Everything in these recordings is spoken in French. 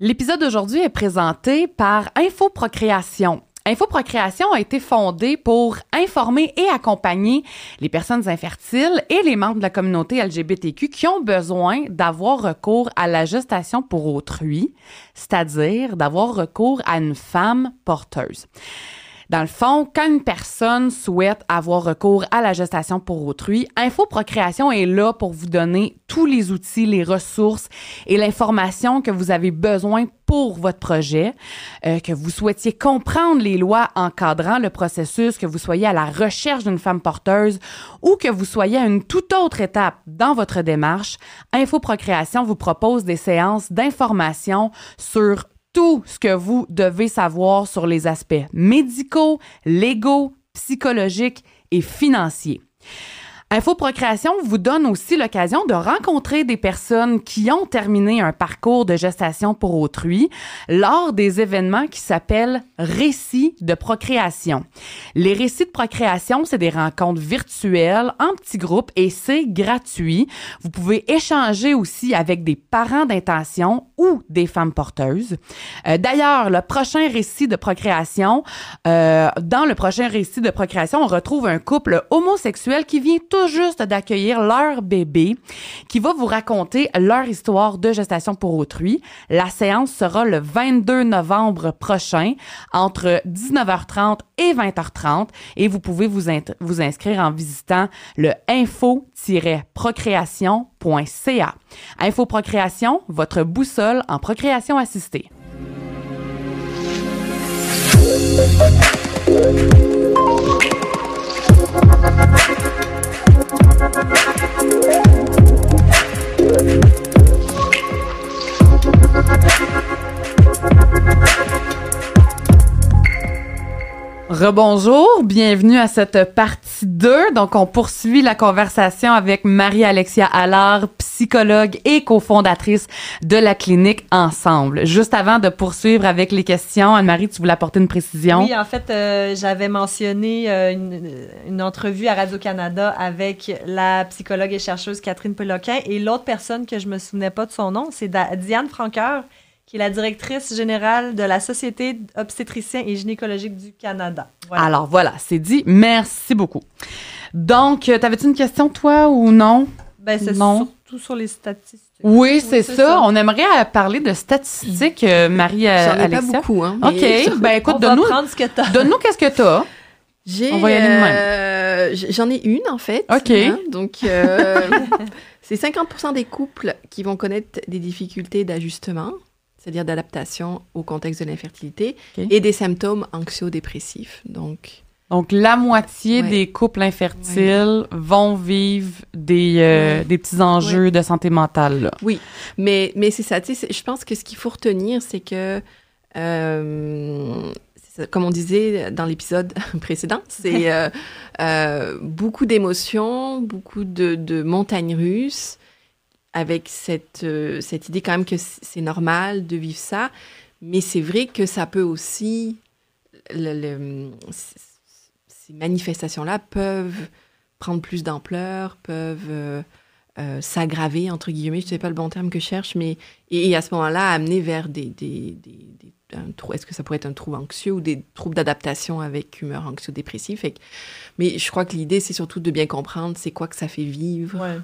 L'épisode d'aujourd'hui est présenté par Infoprocréation. Infoprocréation a été fondée pour informer et accompagner les personnes infertiles et les membres de la communauté LGBTQ qui ont besoin d'avoir recours à la gestation pour autrui, c'est-à-dire d'avoir recours à une femme porteuse. Dans le fond, quand une personne souhaite avoir recours à la gestation pour autrui, Infoprocréation est là pour vous donner tous les outils, les ressources et l'information que vous avez besoin pour votre projet, euh, que vous souhaitiez comprendre les lois encadrant le processus, que vous soyez à la recherche d'une femme porteuse ou que vous soyez à une toute autre étape dans votre démarche, Infoprocréation vous propose des séances d'information sur tout ce que vous devez savoir sur les aspects médicaux, légaux, psychologiques et financiers. Infoprocréation vous donne aussi l'occasion de rencontrer des personnes qui ont terminé un parcours de gestation pour autrui lors des événements qui s'appellent récits de procréation. Les récits de procréation, c'est des rencontres virtuelles en petits groupes et c'est gratuit. Vous pouvez échanger aussi avec des parents d'intention ou des femmes porteuses. Euh, D'ailleurs, le prochain récit de procréation, euh, dans le prochain récit de procréation, on retrouve un couple homosexuel qui vient tout juste d'accueillir leur bébé, qui va vous raconter leur histoire de gestation pour autrui. La séance sera le 22 novembre prochain entre 19h30 et 20h30 et vous pouvez vous, vous inscrire en visitant le info-procréation.ca. Info Procréation, votre boussole en procréation assistée. Thank Rebonjour, bienvenue à cette partie 2. Donc, on poursuit la conversation avec Marie-Alexia Allard, psychologue et cofondatrice de la clinique Ensemble. Juste avant de poursuivre avec les questions, Anne-Marie, tu voulais apporter une précision? Oui, en fait, euh, j'avais mentionné euh, une, une, entrevue à Radio-Canada avec la psychologue et chercheuse Catherine Peloquin et l'autre personne que je me souvenais pas de son nom, c'est Diane Franqueur qui est la directrice générale de la Société obstétricien et gynécologique du Canada. Voilà. Alors voilà, c'est dit. Merci beaucoup. Donc, euh, t'avais-tu une question, toi, ou non? Ben, c'est surtout sur les statistiques. Oui, c'est ça. ça. On aimerait parler de statistiques, euh, Marie-Alexia. J'en ai pas beaucoup, hein. OK. Ben, écoute, donne-nous... Donne-nous qu'est-ce que t'as. J'ai, On va y aller de même. Euh, j'en ai une, en fait. OK. Hein, donc, euh, c'est 50% des couples qui vont connaître des difficultés d'ajustement c'est-à-dire d'adaptation au contexte de l'infertilité, okay. et des symptômes anxio-dépressifs. Donc, donc, la moitié ouais. des couples infertiles ouais. vont vivre des, euh, ouais. des petits enjeux de santé mentale. Là. Oui, mais, mais c'est ça. Je pense que ce qu'il faut retenir, c'est que, euh, comme on disait dans l'épisode précédent, c'est euh, beaucoup d'émotions, beaucoup de, de montagnes russes avec cette, euh, cette idée quand même que c'est normal de vivre ça, mais c'est vrai que ça peut aussi, ces manifestations-là peuvent prendre plus d'ampleur, peuvent euh, euh, s'aggraver, entre guillemets, je ne sais pas le bon terme que je cherche, mais et, à ce moment-là, amener vers des... des, des, des est-ce que ça pourrait être un trouble anxieux ou des troubles d'adaptation avec humeur anxio-dépressive? Mais je crois que l'idée, c'est surtout de bien comprendre c'est quoi que ça fait vivre. Ouais.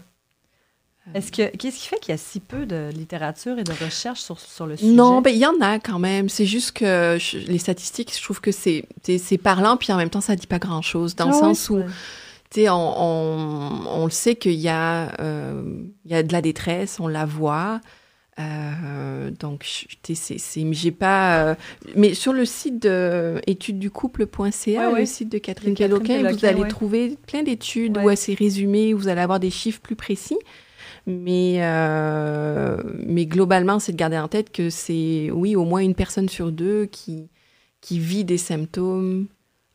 Est-ce que qu'est-ce qui fait qu'il y a si peu de littérature et de recherche sur, sur le sujet? Non, ben il y en a quand même. C'est juste que je, les statistiques, je trouve que c'est c'est parlant, puis en même temps ça dit pas grand chose dans ah le sens ouais, où tu sais on, on, on, le sait qu'il y a euh, il y a de la détresse, on la voit. Euh, donc, c'est, j'ai pas. Euh, mais sur le site de étudesducouple.ca, ouais, le site de Catherine Caloquin, vous allez trouver plein d'études où c'est résumé, vous allez avoir des chiffres plus précis. Mais, euh, mais globalement, c'est de garder en tête que c'est, oui, au moins une personne sur deux qui, qui vit des symptômes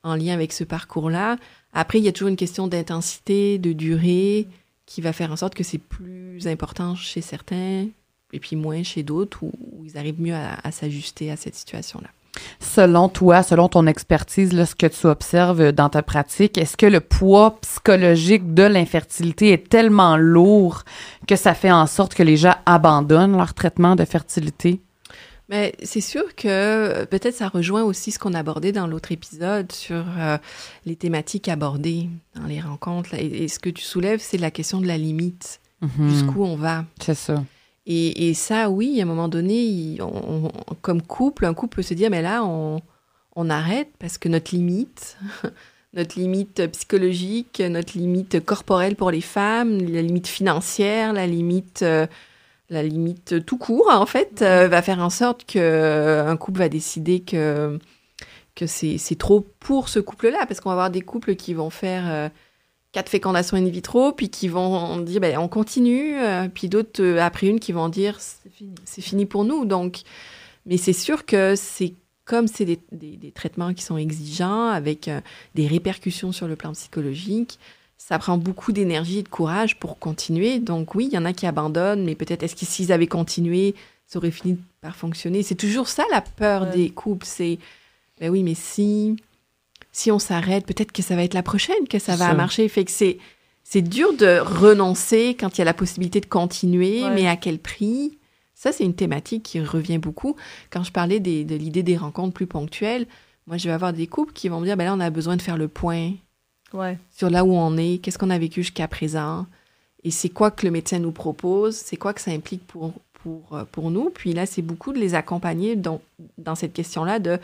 en lien avec ce parcours-là. Après, il y a toujours une question d'intensité, de durée, qui va faire en sorte que c'est plus important chez certains et puis moins chez d'autres, où, ils arrivent mieux à, à s'ajuster à cette situation-là. Selon toi, selon ton expertise, là, ce que tu observes dans ta pratique, est-ce que le poids psychologique de l'infertilité est tellement lourd que ça fait en sorte que les gens abandonnent leur traitement de fertilité? Mais c'est sûr que euh, peut-être ça rejoint aussi ce qu'on abordait dans l'autre épisode sur euh, les thématiques abordées dans les rencontres. Et, ce que tu soulèves, c'est la question de la limite. Mhm. Jusqu'où on va? C'est ça. Et, ça, oui, à un moment donné, comme couple, un couple peut se dire, mais là, on, on arrête parce que notre limite, notre limite psychologique, notre limite corporelle pour les femmes, la limite financière, la limite... Euh, la limite tout court, en fait, euh, va faire en sorte que euh, un couple va décider que, que c'est trop pour ce couple-là, parce qu'on va avoir des couples qui vont faire euh, quatre fécondations in vitro, puis qui vont dire ben, on continue, puis d'autres, après une, qui vont dire c'est fini. fini pour nous. Donc, mais c'est sûr que c'est comme c'est des, des, traitements qui sont exigeants, avec des répercussions sur le plan psychologique, ça prend beaucoup d'énergie et de courage pour continuer. Donc oui, il y en a qui abandonnent, mais peut-être est-ce que s'ils avaient continué, ça aurait fini par fonctionner? C'est toujours ça la peur des couples. C'est, ben oui, mais si, si on s'arrête, peut-être que ça va être la prochaine, que ça va marcher. Fait que c'est, c'est dur de renoncer quand il y a la possibilité de continuer, mais à quel prix? Ça, c'est une thématique qui revient beaucoup. Quand je parlais de l'idée des rencontres plus ponctuelles, moi, je vais avoir des couples qui vont me dire, ben là, on a besoin de faire le point sur là où on est, qu'est-ce qu'on a vécu jusqu'à présent, et c'est quoi que le médecin nous propose, c'est quoi que ça implique pour, pour, euh, pour nous. Puis là, c'est beaucoup de les accompagner dans, dans cette question-là de,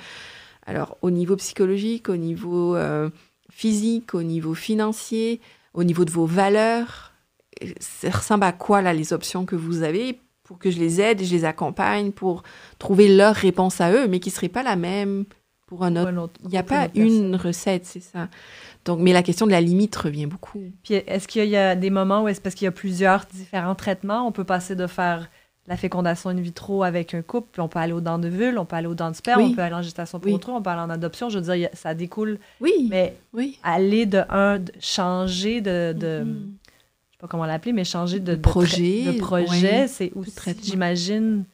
alors au niveau psychologique, au niveau euh, physique, au niveau financier, au niveau de vos valeurs, ça ressemble à quoi là les options que vous avez pour que je les aide et je les accompagne pour trouver leur réponse à eux, mais qui ne serait pas la même pour un autre? Il n'y a pas une recette, c'est ça. Donc, mais la question de la limite revient beaucoup. Puis est-ce qu'il y a des moments où est-ce parce qu'il y a plusieurs différents traitements, on peut passer de faire la fécondation in vitro avec un couple, puis on peut aller aux dents de vulve, on peut aller aux dents de sperme, on peut aller en gestation pour autrui, on peut aller en adoption. Je veux dire, ça découle. Oui. Mais oui. aller de un, changer de, de mm-hmm. je sais pas comment l'appeler, mais changer de, projet, de, projet, c'est aussi, j'imagine,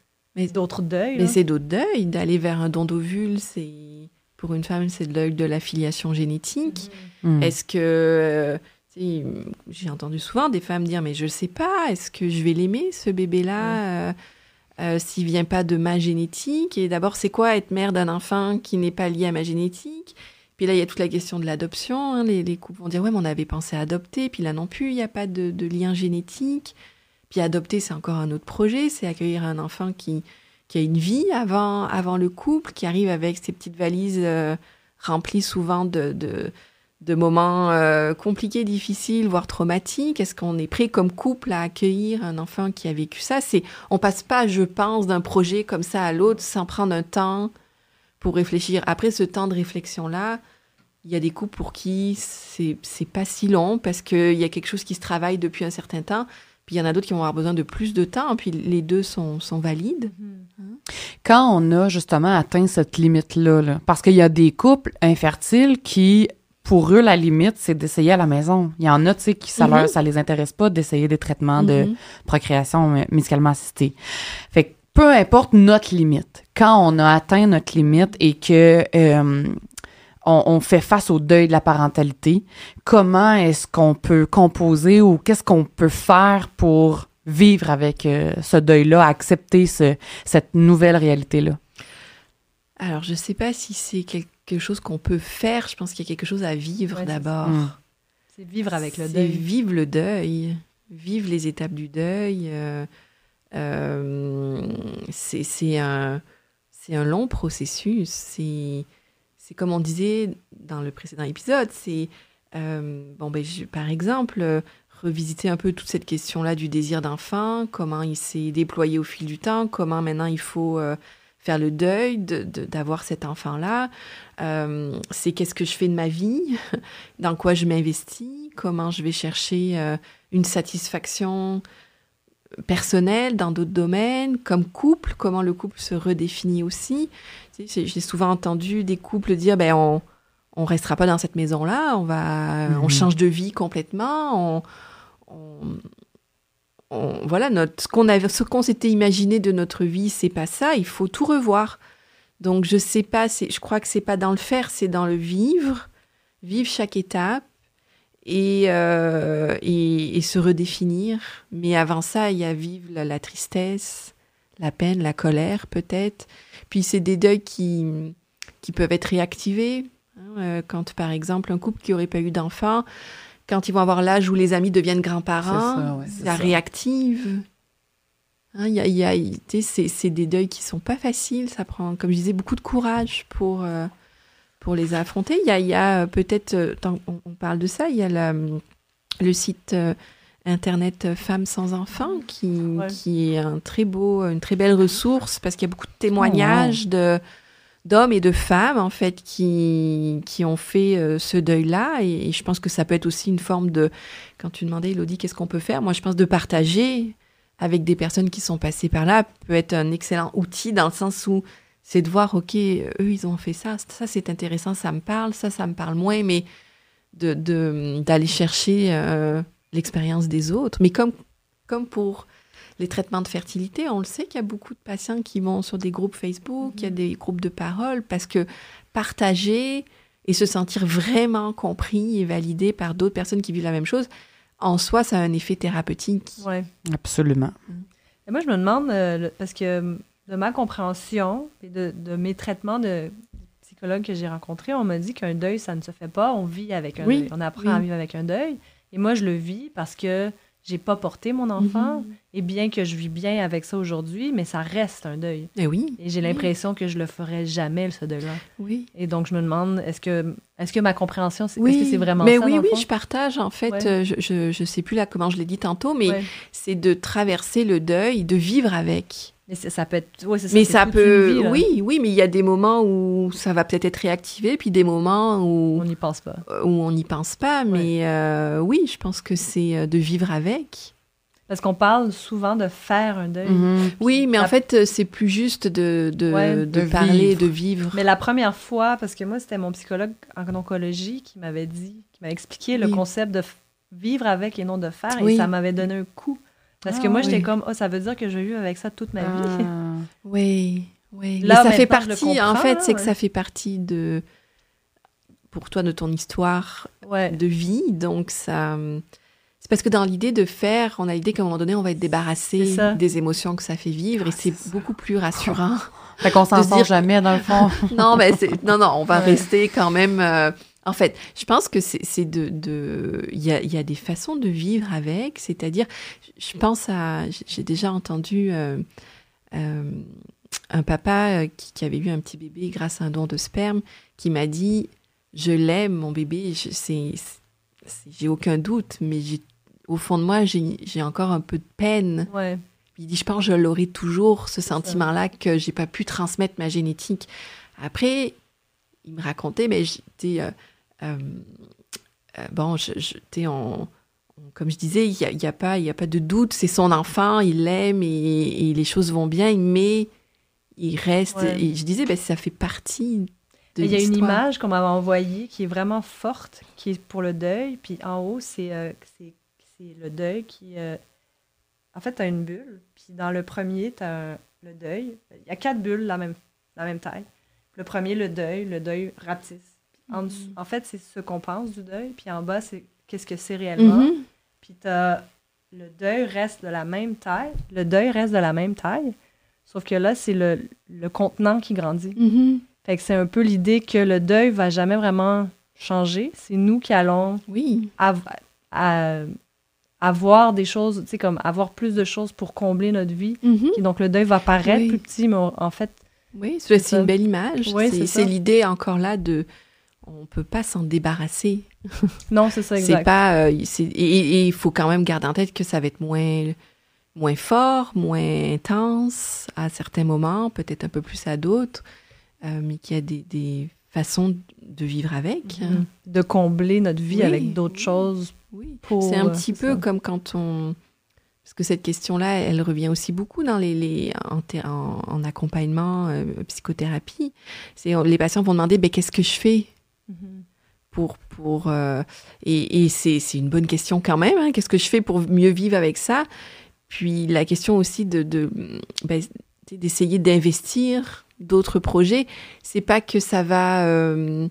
d'autres deuils. Mais c'est d'autres deuils. D'aller vers un don d'ovule, c'est pour une femme, c'est l'œil de l'affiliation génétique. Mm. Mm. Est-ce que. Euh, j'ai entendu souvent des femmes dire Mais je ne sais pas, est-ce que je vais l'aimer, ce bébé-là euh, euh, S'il vient pas de ma génétique? Et d'abord, c'est quoi être mère d'un enfant qui n'est pas lié à ma génétique? Puis là, il y a toute la question de l'adoption. Hein. Les, couples vont dire Ouais, mais on avait pensé à adopter. Puis là non plus, il n'y a pas de, de lien génétique. Puis adopter, c'est encore un autre projet c'est accueillir un enfant qui qui a une vie avant, avant le couple, qui arrive avec ses petites valises euh, remplies souvent de, de, moments euh, compliqués, difficiles, voire traumatiques? Est-ce qu'on est prêt comme couple à accueillir un enfant qui a vécu ça? C'est, On passe pas, je pense, d'un projet comme ça à l'autre sans prendre un temps pour réfléchir. Après ce temps de réflexion-là, il y a des couples pour qui c'est, c'est pas si long parce qu'il y a quelque chose qui se travaille depuis un certain temps. Puis il y en a d'autres qui vont avoir besoin de plus de temps, puis les deux sont, sont valides. Mm-hmm. Quand on a justement atteint cette limite-là, parce qu'il y a des couples infertiles qui, pour eux, la limite, c'est d'essayer à la maison. Il y en a, tu sais, qui ça, mm-hmm. ça les intéresse pas d'essayer des traitements de mm-hmm. procréation médicalement assistée. Fait que peu importe notre limite, quand on a atteint notre limite et que euh, on, fait face au deuil de la parentalité, comment est-ce qu'on peut composer ou qu'est-ce qu'on peut faire pour vivre avec euh, ce deuil-là, accepter cette nouvelle réalité-là? Alors, je ne sais pas si c'est quelque chose qu'on peut faire. Je pense qu'il y a quelque chose à vivre d'abord. C'est vivre avec le deuil. Vivre le deuil, vivre les étapes du deuil. Euh, euh, c'est un, un long processus. C'est c'est comme on disait dans le précédent épisode, c'est, euh, bon, ben, par exemple, revisiter un peu toute cette question-là du désir d'enfant, comment il s'est déployé au fil du temps, comment maintenant il faut euh, faire le deuil d'avoir cet enfant-là. Euh, c'est qu'est-ce que je fais de ma vie, dans quoi je m'investis, comment je vais chercher une satisfaction personnelle dans d'autres domaines, comme couple, comment le couple se redéfinit aussi. J'ai souvent entendu des couples dire ben on on restera pas dans cette maison là, on va on mhm. change de vie complètement, on, voilà notre ce qu'on s'était imaginé de notre vie, c'est pas ça, il faut tout revoir. Donc je sais pas, je crois que c'est pas dans le faire, c'est dans le vivre, vivre chaque étape et, euh, et, se redéfinir. Mais avant ça, il y a vivre la tristesse, la peine, la colère peut-être. Puis c'est des deuils qui, qui peuvent être réactivés. Hein, euh, quand par exemple un couple qui aurait pas eu d'enfant, quand ils vont avoir l'âge où les amis deviennent grands-parents, ça, réactive. Hein, y a, y a, c'est des deuils qui sont pas faciles. Ça prend, comme je disais, beaucoup de courage pour, euh, pour les affronter. Il y a, y a peut-être, euh, on, on, parle de ça, il y a le site Internet Femmes sans enfants, qui, qui est un très beau, une très belle ressource parce qu'il y a beaucoup de témoignages de d'hommes et de femmes en fait qui, qui ont fait euh, ce deuil-là et, je pense que ça peut être aussi une forme de quand tu demandais Elodie qu'est-ce qu'on peut faire? Moi je pense de partager avec des personnes qui sont passées par là peut être un excellent outil dans le sens où c'est de voir ok eux ils ont fait ça ça c'est intéressant ça me parle ça ça me parle moins mais de d'aller chercher euh, l'expérience des autres. Mais comme, comme pour les traitements de fertilité, on le sait qu'il y a beaucoup de patients qui vont sur des groupes Facebook, il y a mhm. des groupes de parole, parce que partager et se sentir vraiment compris et validé par d'autres personnes qui vivent la même chose, en soi, ça a un effet thérapeutique. Oui. Absolument. Et moi, je me demande, euh, parce que de ma compréhension et de, de mes traitements de psychologue que j'ai rencontrés, on m'a dit qu'un deuil, ça ne se fait pas. On vit avec un deuil. On apprend à vivre avec un deuil. Et moi, je le vis parce que j'ai pas porté mon enfant. Mhm. Et bien que je vis bien avec ça aujourd'hui, mais ça reste un deuil. Et eh oui. Et j'ai l'impression que je le ferai jamais, ce deuil-là. Oui. Et donc, je me demande, est-ce que, est-ce que ma compréhension, est-ce que c'est vraiment mais ça? Oui, oui, je partage. En fait, euh, je, je, je, sais plus là comment je l'ai dit tantôt, mais c'est de traverser le deuil, de vivre avec. Mais ça peut être. Ouais, ça, mais ça peut. oui, oui, mais il y a des moments où ça va peut-être être réactivé, puis des moments où. On n'y pense pas. Où on n'y pense pas. Mais euh, oui, je pense que c'est euh, de vivre avec. Parce qu'on parle souvent de faire un deuil. Mhm. Oui, mais en fait, euh, c'est plus juste de, de, de, parler, de vivre. Mais la première fois, parce que moi, c'était mon psychologue en oncologie qui m'avait dit, qui m'a expliqué le concept de vivre avec et non de faire, et ça m'avait donné un coup. Parce que ah moi, j'étais comme, oh, ça veut dire que je vais vivre avec ça toute ma vie. Ah. oui, oui. Là, ça fait partie, en fait, c'est que ça fait partie de, pour toi, de ton histoire de vie. Donc, ça. C'est parce que dans l'idée de faire, on a l'idée qu'à un moment donné, on va être débarrassé des émotions que ça fait vivre et c'est beaucoup plus rassurant. Fait qu'on s'en sort jamais, dans le fond. non, mais non, non, on va rester quand même. Euh, en fait, je pense que c'est de, de, il y a, y a des façons de vivre avec, c'est-à-dire, je pense à, j'ai déjà entendu euh, euh, un papa euh, qui, qui, avait eu un petit bébé grâce à un don de sperme, qui m'a dit, je l'aime mon bébé, j'ai aucun doute, mais au fond de moi, j'ai encore un peu de peine. Ouais. Il dit, je pense que je l'aurai toujours, ce sentiment-là que j'ai pas pu transmettre ma génétique. Après, il me racontait, mais j'étais euh, bon, je, je on, comme je disais, il n'y a, y a, pas, a pas de doute, c'est son enfant, il l'aime et, les choses vont bien, mais il reste. Et je disais, ben, ça fait partie Il y a une image qu'on m'avait envoyée qui est vraiment forte, qui est pour le deuil. Puis en haut, c'est euh, le deuil qui. en fait, tu as une bulle. Puis dans le premier, tu as le deuil. Il y a quatre bulles la même, la même taille. Le premier, le deuil, le deuil rapetisse. En, en fait, c'est ce qu'on pense du deuil, puis en bas, c'est qu'est-ce que c'est réellement. Mm-hmm. Puis as, le deuil reste de la même taille. Le deuil reste de la même taille, sauf que là, c'est le, le, contenant qui grandit. Mm-hmm. Fait que c'est un peu l'idée que le deuil va jamais vraiment changer. C'est nous qui allons oui. avoir des choses, tu sais, comme avoir plus de choses pour combler notre vie. Mm-hmm. donc le deuil va paraître plus petit, mais en fait. Oui, c'est une belle image. c'est l'idée encore là de on peut pas s'en débarrasser. Non, c'est ça, exact. c'est pas, euh, et il faut quand même garder en tête que ça va être moins, moins fort, moins intense à certains moments, peut-être un peu plus à d'autres, euh, mais qu'il y a des, des, façons de vivre avec. Mm-hmm. De combler notre vie avec d'autres choses. Oui, c'est un euh, petit peu comme quand on... Parce que cette question-là, elle revient aussi beaucoup dans les, les en, en, accompagnement, psychothérapie. C'est les patients vont demander, ben, qu'est-ce que je fais? Pour, pour, euh, et, et c'est, une bonne question quand même. Hein. Qu'est-ce que je fais pour mieux vivre avec ça? Puis la question aussi de, de ben, d'essayer d'investir d'autres projets. C'est pas que ça va. Euh,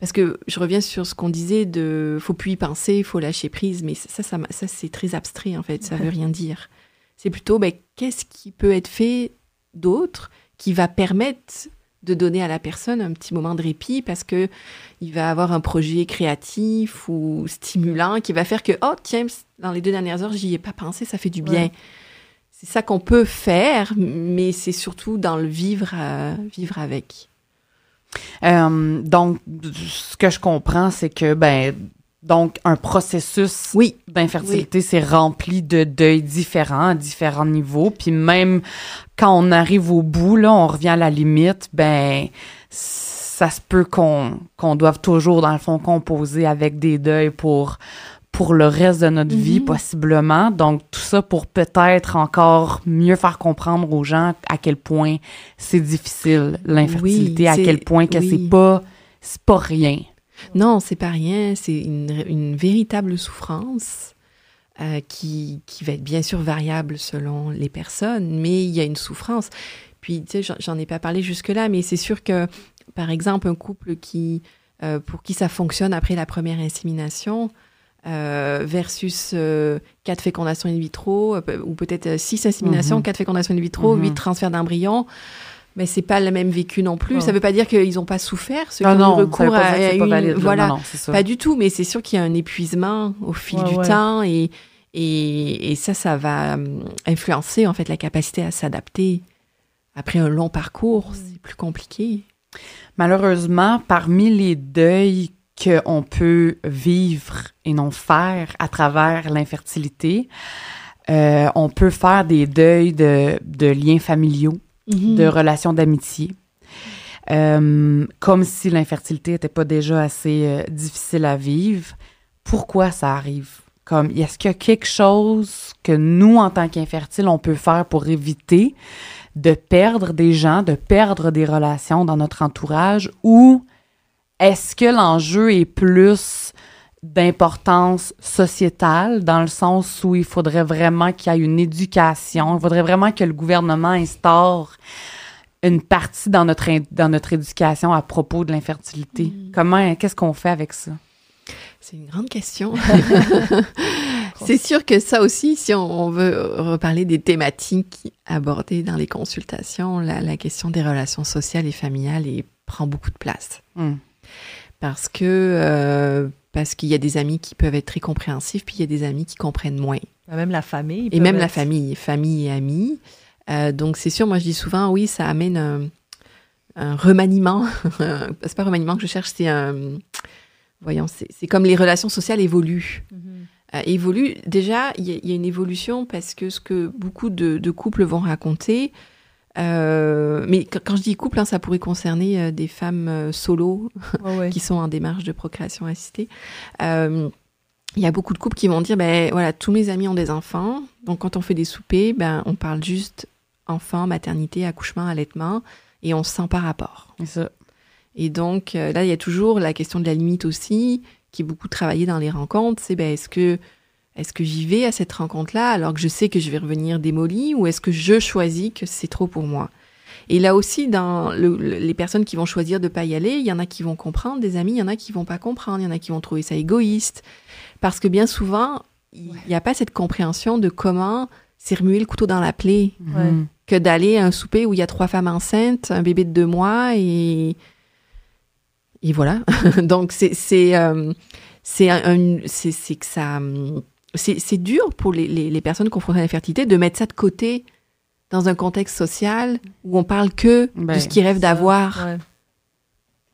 parce que je reviens sur ce qu'on disait de faut plus y penser, faut lâcher prise, mais ça, ça, ça, c'est très abstrait en fait, ça veut rien dire. C'est plutôt ben, qu'est-ce qui peut être fait d'autre qui va permettre de donner à la personne un petit moment de répit parce que il va avoir un projet créatif ou stimulant qui va faire que oh tiens dans les deux dernières heures j'y ai pas pensé ça fait du bien. C'est ça qu'on peut faire mais c'est surtout dans le vivre euh, vivre avec. Euh, donc ce que je comprends c'est que ben donc, un processus oui. d'infertilité, c'est rempli de deuils différents à différents niveaux. Puis même quand on arrive au bout, là, on revient à la limite, ben ça se peut qu'on qu'on doive toujours, dans le fond, composer avec des deuils pour pour le reste de notre vie, mhm. possiblement. Donc, tout ça pour peut-être encore mieux faire comprendre aux gens à quel point c'est difficile, l'infertilité, à quel point que c'est pas, c'est pas rien. Non, c'est pas rien, c'est une, véritable souffrance euh, qui, qui va être bien sûr variable selon les personnes, mais il y a une souffrance. Puis, tu sais, j'en ai pas parlé jusque-là, mais c'est sûr que, par exemple, un couple qui, euh, pour qui ça fonctionne après la première insémination, euh, versus quatre fécondations in vitro, ou peut-être six inséminations, quatre fécondations in vitro, huit mhm. transferts d'embryons, mais c'est pas le même vécu non plus. Ça veut pas dire qu'ils n'ont pas souffert, ceux ah qui ont recours à, une... voilà, pas du tout. Mais c'est sûr qu'il y a un épuisement au fil du temps et, et, et ça, ça va hum, influencer en fait la capacité à s'adapter. Après un long parcours, c'est plus compliqué. Malheureusement, parmi les deuils qu'on peut vivre et non faire à travers l'infertilité, euh, on peut faire des deuils de, de liens familiaux Mhm. de relations d'amitié. Euh, comme si l'infertilité n'était pas déjà assez euh, difficile à vivre. Pourquoi ça arrive? Comme, est-ce qu'il y a quelque chose que nous, en tant qu'infertiles, on peut faire pour éviter de perdre des gens, de perdre des relations dans notre entourage? Ou est-ce que l'enjeu est plus d'importance sociétale, dans le sens où il faudrait vraiment qu'il y ait une éducation, il faudrait vraiment que le gouvernement instaure une partie dans notre, dans notre éducation à propos de l'infertilité. Mm. Comment, qu'est-ce qu'on fait avec ça? C'est une grande question. C'est sûr que ça aussi, si on veut reparler des thématiques abordées dans les consultations, la, question des relations sociales et familiales prend beaucoup de place. Mm. Parce que euh, parce qu'il y a des amis qui peuvent être très compréhensifs, puis il y a des amis qui comprennent moins. Même la famille. Et même la famille, famille et amis. Euh, donc c'est sûr, moi je dis souvent, oui, ça amène un, remaniement. c'est pas un remaniement que je cherche, c'est un... Voyons, c'est comme les relations sociales évoluent. Euh, évoluent. Déjà, il y, a une évolution parce que ce que beaucoup de couples vont raconter, euh, mais quand je dis couple, hein, ça pourrait concerner euh, des femmes euh, solo qui sont en démarche de procréation assistée. Il y a beaucoup de couples qui vont dire, ben voilà, tous mes amis ont des enfants, donc quand on fait des soupers, ben on parle juste enfant, maternité, accouchement, allaitement, et on se sent par rapport. Et donc là, il y a toujours la question de la limite aussi, qui est beaucoup travaillée dans les rencontres. C'est ben est-ce que est-ce que j'y vais à cette rencontre-là alors que je sais que je vais revenir démolie ou est-ce que je choisis que c'est trop pour moi? Et là aussi, dans les personnes qui vont choisir de pas y aller, il y en a qui vont comprendre, des amis, il y en a qui vont pas comprendre, il y en a qui vont trouver ça égoïste. Parce que bien souvent, il n'y a pas cette compréhension de comment c'est remuer le couteau dans la plaie. Que d'aller à un souper où il y a trois femmes enceintes, un bébé de deux mois et et voilà. Donc c'est c'est euh, c'est que ça c'est dur pour les, personnes confrontées à l'infertilité de mettre ça de côté dans un contexte social où on parle que de ben, ce qu'ils rêvent d'avoir.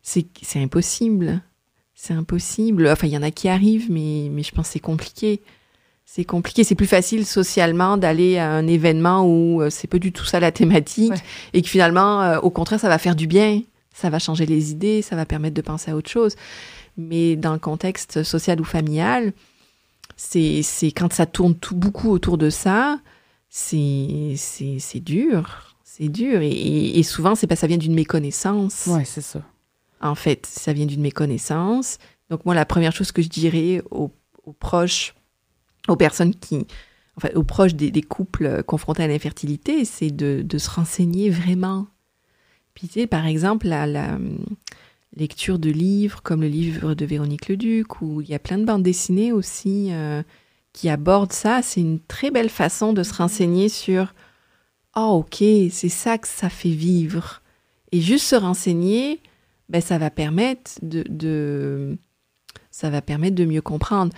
C'est impossible. C'est impossible. Enfin, il y en a qui arrivent, mais, mais je pense que c'est compliqué. C'est compliqué. C'est plus facile socialement d'aller à un événement où euh, c'est pas du tout ça la thématique et que finalement, euh, au contraire, ça va faire du bien. Ça va changer les idées, ça va permettre de penser à autre chose. Mais dans le contexte social ou familial, c'est quand ça tourne tout, beaucoup autour de ça, c'est dur. C'est dur. Et, souvent, c'est que ça vient d'une méconnaissance. Ouais, c'est ça. En fait, ça vient d'une méconnaissance. Donc, moi, la première chose que je dirais aux, proches, aux personnes qui. Enfin, aux proches des, couples confrontés à l'infertilité, c'est de, de, se renseigner vraiment. Puis, tu sais, par exemple, la, la lecture de livres comme le livre de Véronique Leduc, où il y a plein de bandes dessinées aussi euh, qui abordent ça. C'est une très belle façon de se renseigner sur ah ok, c'est ça que ça fait vivre. Et juste se renseigner, ben, ça va permettre de, de ça va permettre de mieux comprendre.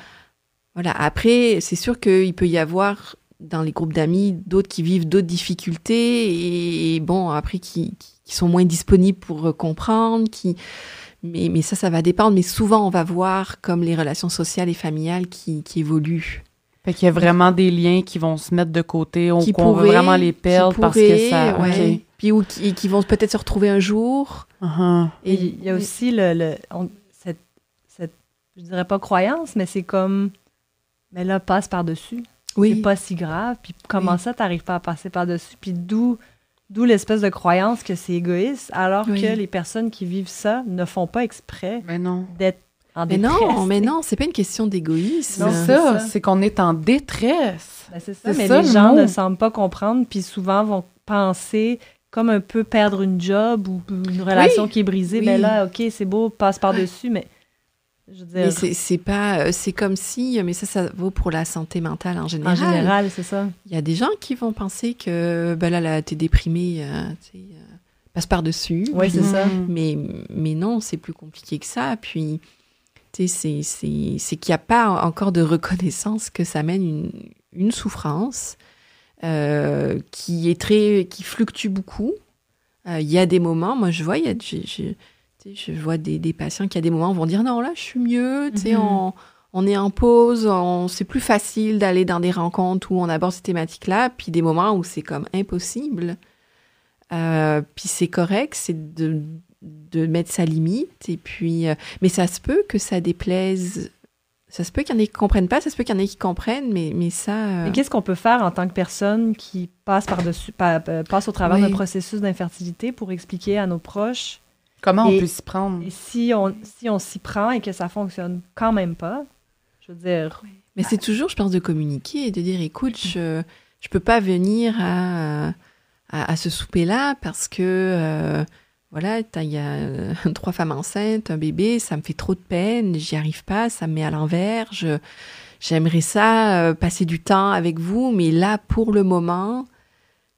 Voilà. Après, c'est sûr qu'il peut y avoir dans les groupes d'amis d'autres qui vivent d'autres difficultés et, bon après qui, qui, sont moins disponibles pour comprendre, qui mais, mais ça, ça va dépendre. Mais souvent, on va voir comme les relations sociales et familiales qui, qui évoluent. Fait qu'il y a vraiment des liens qui vont se mettre de côté, on, qui on vraiment les perdre parce que ça. Ouais. Puis ou qui, qui vont peut-être se retrouver un jour. Uh-huh. Et il y a aussi le, le cette, cette, je dirais pas croyance, mais c'est comme, mais là passe par dessus. Oui. C'est pas si grave. Puis comment ça, t'arrives pas à passer par dessus Puis d'où D'où l'espèce de croyance que c'est égoïste, alors que les personnes qui vivent ça ne font pas exprès d'être en mais détresse. Non, mais non, c'est pas une question d'égoïsme. C'est ça, c'est qu'on est en détresse. Ben, c'est ça, mais les gens ne semblent pas comprendre, puis souvent vont penser comme un peu perdre une job ou une relation qui est brisée. Mais ben là, OK, c'est beau, passe par-dessus, mais mais c'est pas, euh, c'est comme si, mais ça, ça vaut pour la santé mentale en général. En général, c'est ça. Il y a des gens qui vont penser que, ben là, là t'es déprimé, euh, euh, passe par dessus. Oui, c'est ça. Mais, mais non, c'est plus compliqué que ça. Puis, tu sais, c'est qu'il n'y a pas encore de reconnaissance que ça mène une, une souffrance qui est très, qui fluctue beaucoup. Il y a des moments, moi, je vois, il y a, je vois des, patients qui à des moments vont dire non là je suis mieux, mhm. on, on, est en pause, c'est plus facile d'aller dans des rencontres où on aborde ces thématiques-là, puis des moments où c'est comme impossible. Euh, puis c'est correct, c'est de, de, mettre sa limite, et puis euh, mais ça se peut que ça déplaise. Ça se peut qu'il y en ait qui comprennent pas, ça se peut qu'il y en ait qui comprennent, mais, mais ça. Euh, qu'est-ce qu'on peut faire en tant que personne qui passe par-dessus, passe au travers d'un processus d'infertilité pour expliquer à nos proches Comment on peut s'y prendre? Et si on si on s'y prend et que ça fonctionne quand même pas, je veux dire. Mais c'est toujours, je pense, de communiquer et de dire écoute, je je peux pas venir à, à, ce souper-là parce que euh, voilà, il y a euh, trois femmes enceintes, un bébé, ça me fait trop de peine, j'y arrive pas, ça me met à l'envers. j'aimerais ça euh, passer du temps avec vous, mais là pour le moment,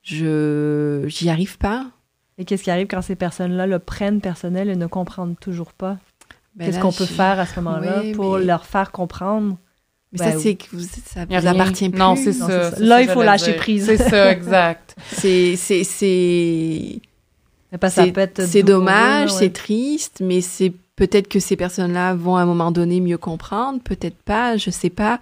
je j'y arrive pas. Et qu'est-ce qui arrive quand ces personnes-là le prennent personnel et ne comprennent toujours pas? Ben qu'est-ce qu'on peut faire à ce moment-là pour leur faire comprendre? Mais ça, ben c'est que ça vous appartient plus. Non, c'est ça. Là, il faut lâcher prise. C'est ça, exact. c'est c'est c'est dommage, c'est triste, mais c'est peut-être que ces personnes-là vont à un moment donné mieux comprendre, peut-être pas, je sais pas.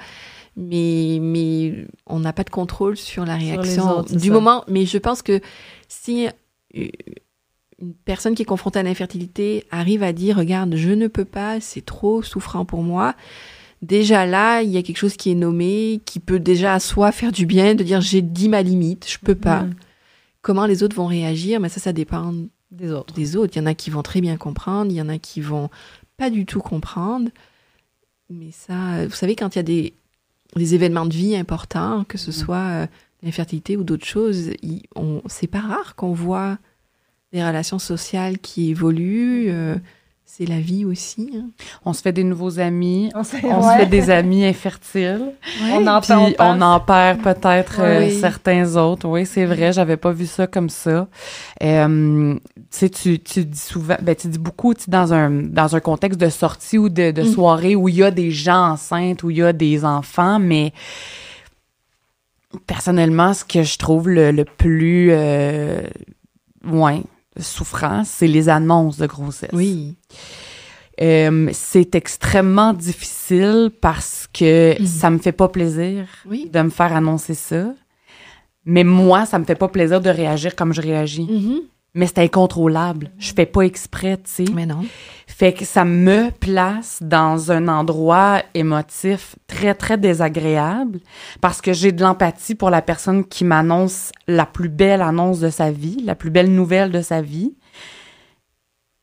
Mais mais on n'a pas de contrôle sur la réaction du moment. Mais je pense que si une personne qui est confrontée à l'infertilité arrive à dire regarde je ne peux pas c'est trop souffrant pour moi. Déjà là il y a quelque chose qui est nommé qui peut déjà à soi faire du bien de dire j'ai dit ma limite je peux pas. Mm. comment les autres vont réagir? Mais ça ça dépend des autres. des autres. Il y en a qui vont très bien comprendre il y en a qui vont pas du tout comprendre. Mais ça vous savez quand il y a des des événements de vie importants que ce mm. soit euh, l'infertilité ou d'autres choses, c'est pas rare qu'on voit des relations sociales qui évoluent. Euh, c'est la vie aussi. Hein. On se fait des nouveaux amis. On, se fait des amis infertiles. On en perd, on, en perd peut-être euh, certains autres. Oui, c'est vrai. J'avais pas vu ça comme ça. Euh, tu tu, tu dis souvent, ben, tu dis beaucoup dans un, dans un contexte de sortie ou de, de mm. soirée où il y a des gens enceintes, où il y a des enfants, mais personnellement, ce que je trouve le, plus euh, souffrant, c'est les annonces de grossesse. Oui. Euh, c'est extrêmement difficile parce que mm. ça me fait pas plaisir de me faire annoncer ça. Mais moi, ça me fait pas plaisir de réagir comme je réagis. Mm-hmm mais c'est incontrôlable. Je fais pas exprès, tu sais. Mais non. Fait que ça me place dans un endroit émotif très, très désagréable parce que j'ai de l'empathie pour la personne qui m'annonce la plus belle annonce de sa vie, la plus belle nouvelle de sa vie,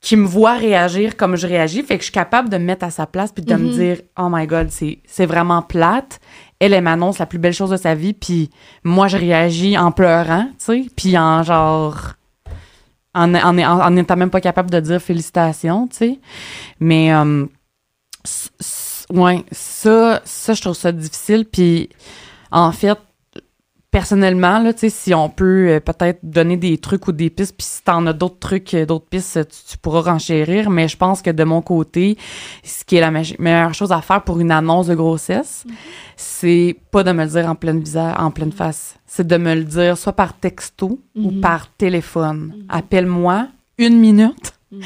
qui me voit réagir comme je réagis. Fait que je suis capable de me mettre à sa place puis de me mm-hmm. dire, oh my God, c'est vraiment plate. Elle, elle m'annonce la plus belle chose de sa vie, puis moi, je réagis en pleurant, tu sais, puis en genre en, n'étant même pas capable de dire félicitations, tu sais. Mais, euh, ouais, ça, ça, je trouve ça difficile. Puis, en fait, personnellement, là, tu sais, si on peut euh, peut-être donner des trucs ou des pistes, puis si t'en as d'autres trucs, euh, d'autres pistes, euh, tu, tu pourras renchérir. Mais je pense que de mon côté, ce qui est la me- meilleure chose à faire pour une annonce de grossesse, c'est pas de me le dire en pleine visage, en pleine face. C'est de me le dire soit par texto ou Mhm. par téléphone. Appelle-moi une minute, Mhm.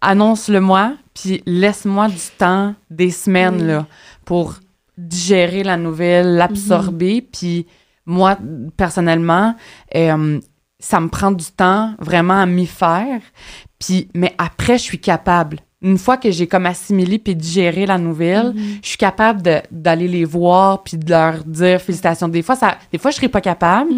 annonce-le-moi, puis laisse-moi du temps, des semaines, là, pour digérer la nouvelle, l'absorber, puis moi, personnellement, euh, ça me prend du temps vraiment à m'y faire. Puis, mais après, je suis capable. Une fois que j'ai comme assimilé puis digéré la nouvelle, je suis capable de- d'aller les voir puis de leur dire félicitations. Des fois, ça, des fois, je serai pas capable.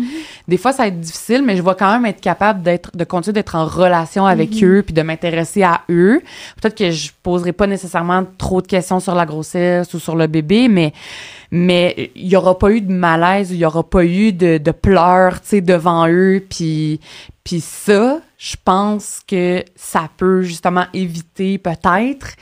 Des fois, ça va être difficile, mais je vais quand même être capable d'être, de continuer d'être en relation avec eux puis de m'intéresser à eux. Peut-être que je poserai pas nécessairement trop de questions sur la grossesse ou sur le bébé, mais mais il y aura pas eu de malaise, il y aura pas eu de, de pleurs, tu sais, devant eux, puis puis ça, je pense que ça peut justement éviter peut-être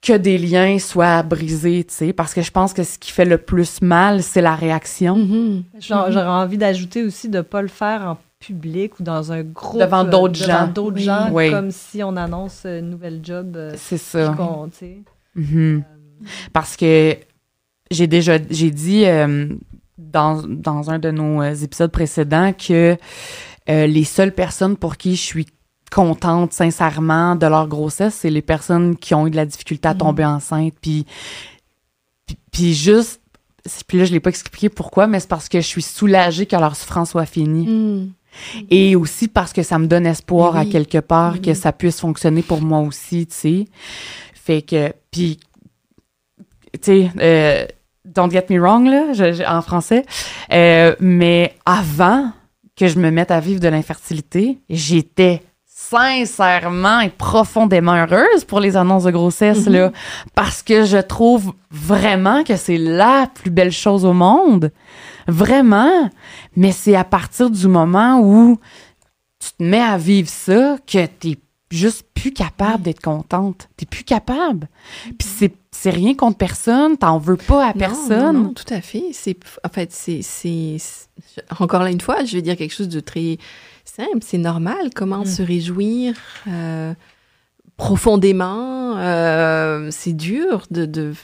que des liens soient brisés, tu sais, parce que je pense que ce qui fait le plus mal, c'est la réaction. Mhm. J'aurais j'aurais envie d'ajouter aussi de ne pas le faire en public ou dans un groupe. Devant euh, d'autres devant gens. d'autres Oui. gens, Oui. comme si on annonce une nouvelle job. euh, C'est ça. sais. Mhm. Parce que j'ai déjà j'ai dit euh, dans, dans un de nos euh, épisodes précédents que euh, les seules personnes pour qui je suis contente sincèrement de leur grossesse, c'est les personnes qui ont eu de la difficulté à tomber enceinte. Puis, puis, puis juste, puis là, je l'ai pas expliqué pourquoi, mais c'est parce que je suis soulagée que leur souffrance soit finie. Mhm. Et aussi parce que ça me donne espoir Oui. à quelque part que ça puisse fonctionner pour moi aussi, tu sais. Fait que, puis, tu sais, euh, don't get me wrong, là, je- je- en français, euh, mais avant que je me mette à vivre de l'infertilité, j'étais sincèrement et profondément heureuse pour les annonces de grossesse, Mhm. là, parce que je trouve vraiment que c'est la plus belle chose au monde. Vraiment. Mais c'est à partir du moment où tu te mets à vivre ça que t'es juste plus capable d'être contente. T'es plus capable. Puis c'est, c'est rien contre personne, t'en veux pas à Non, personne. Non, non, tout à fait. C'est, en fait, c'est, c'est, encore là une fois, je vais dire quelque chose de très simple. C'est normal. Comment Mm. se réjouir euh, profondément euh, C'est dur de, de,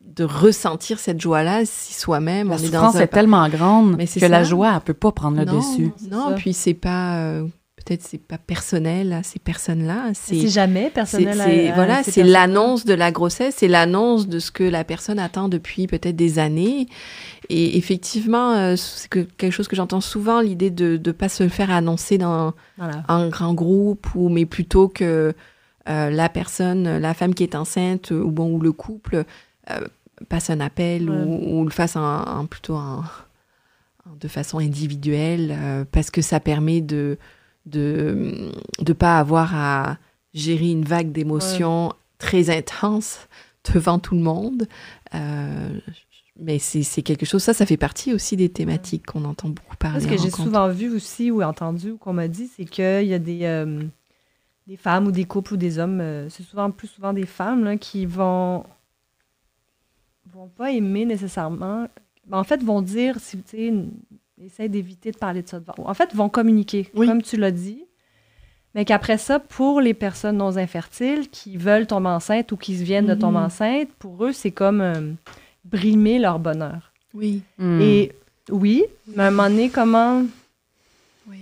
de ressentir cette joie-là si soi-même La on est souffrance dans un est tellement grande Mais que la joie, elle peut pas prendre le non, dessus. Non, puis c'est pas euh, peut-être c'est pas personnel à ces personnes-là. C'est jamais personnel. à- voilà, ces c'est l'annonce de la grossesse, c'est l'annonce de ce que la personne attend depuis peut-être des années. Et effectivement, euh, c'est que- quelque chose que j'entends souvent, l'idée de ne pas se le faire annoncer dans Voilà. un grand groupe, ou mais plutôt que euh, la personne, la femme qui est enceinte, ou bon, ou le couple euh, passe un appel Ouais. ou, ou le fasse en- plutôt en- de façon individuelle, euh, parce que ça permet de de de pas avoir à gérer une vague d'émotions très intense devant tout le monde. Euh, mais c'est c'est quelque chose, ça, ça fait partie aussi des thématiques qu'on entend beaucoup parler. Ce que j'ai souvent vu aussi ou entendu ou qu'on m'a dit, c'est qu'il y a des, euh, des femmes ou des couples ou des hommes, euh, c'est souvent plus souvent des femmes là, qui vont vont pas aimer nécessairement. en fait, vont dire, si essaye d'éviter de parler de ça devant. En fait, vont communiquer, Oui. comme tu l'as dit. Mais qu'après ça, pour les personnes non infertiles qui veulent tomber enceinte ou qui viennent de tomber Mhm. enceinte, pour eux, c'est comme euh, brimer leur bonheur. Oui. Hmm. Et oui, mais à un moment donné, comment? Oui.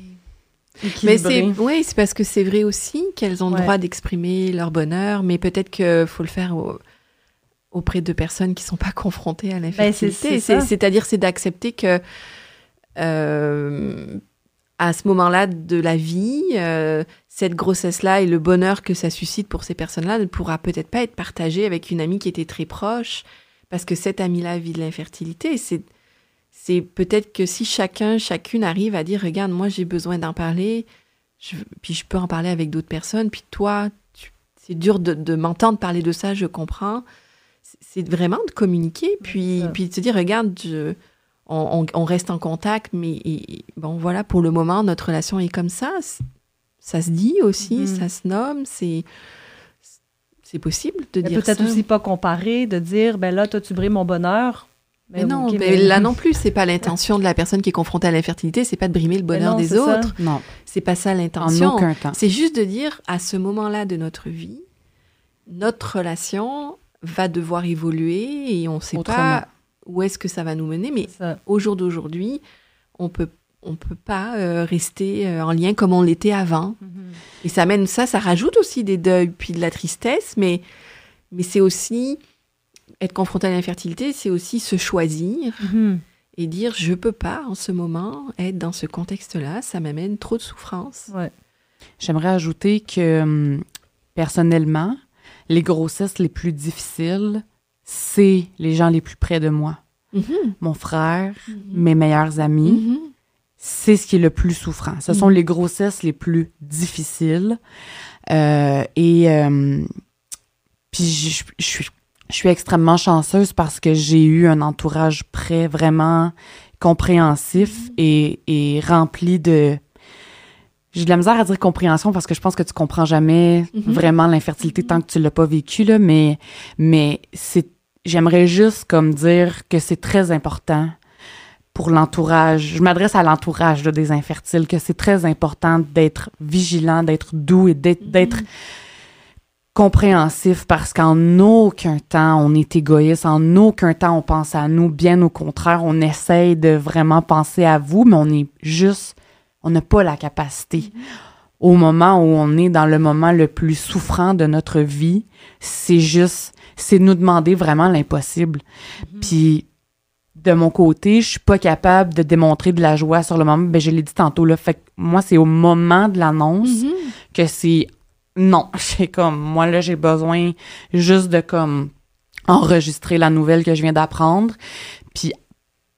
Mais c'est oui, c'est parce que c'est vrai aussi qu'elles ont le Ouais. droit d'exprimer leur bonheur, mais peut-être qu'il faut le faire au- auprès de personnes qui sont pas confrontées à l'infertilité. Ben, ça. C'est-à-dire, c'est d'accepter que euh, à ce moment-là de la vie, euh, cette grossesse-là et le bonheur que ça suscite pour ces personnes-là ne pourra peut-être pas être partagé avec une amie qui était très proche, parce que cette amie-là vit de l'infertilité. C'est c'est peut-être que si chacun, chacune arrive à dire, regarde, moi j'ai besoin d'en parler, je- puis je peux en parler avec d'autres personnes, puis toi, tu- c'est dur de, de m'entendre parler de ça, je comprends. C'est- vraiment de communiquer, puis, puis de se dire, regarde, je- on, on- on reste en contact, mais et- bon, voilà, pour le moment, notre relation est comme ça. Ça se dit aussi, Mhm. ça se nomme, c'est c'est possible de Mais dire Peut-être ça. aussi pas comparer, de dire, ben là, toi, tu brilles mon bonheur. Mais, non, mais là non plus, c'est pas l'intention de la personne qui est confrontée à l'infertilité, c'est pas de brimer le bonheur des autres. Non. C'est pas ça l'intention. En aucun temps. C'est juste de dire, à ce moment-là de notre vie, notre relation va devoir évoluer et on sait pas où est-ce que ça va nous mener, mais au jour d'aujourd'hui, on peut on peut pas euh, rester euh, en lien comme on l'était avant. Mm-hmm. Et ça amène ça, ça rajoute aussi des deuils puis de la tristesse, mais mais c'est aussi être confronté à l'infertilité, c'est aussi se choisir mm-hmm. et dire je peux pas en ce moment être dans ce contexte-là, ça m'amène trop de souffrance. J'aimerais ajouter que hum, personnellement, les grossesses les plus difficiles, c'est les gens les plus près de moi. Mm-hmm. Mon frère, mm-hmm. mes meilleurs amis, c'est ce qui est le plus souffrant. Ce sont les grossesses les plus difficiles. Euh, et euh, puis je, je, suis je suis extrêmement chanceuse parce que j'ai eu un entourage prêt, vraiment compréhensif et, et rempli de... J'ai de la misère à dire compréhension parce que je pense que tu comprends jamais vraiment l'infertilité tant que tu l'as pas vécu, là, mais, mais c'est, j'aimerais juste comme dire que c'est très important pour l'entourage. Je m'adresse à l'entourage des infertiles, que c'est très important d'être vigilant, d'être doux et d'être, mhm compréhensif parce qu'en aucun temps on est égoïste, en aucun temps on pense à nous, bien au contraire, on essaye de vraiment penser à vous, mais on est juste, on n'a pas la capacité. Au moment où on est dans le moment le plus souffrant de notre vie, c'est juste, c'est nous demander vraiment l'impossible. Mm-hmm. Puis de mon côté, je suis pas capable de démontrer de la joie sur le moment. Ben, je l'ai dit tantôt, là. Fait que moi, c'est au moment de l'annonce mm-hmm. que c'est non, c'est comme moi là j'ai besoin juste de comme enregistrer la nouvelle que je viens d'apprendre, puis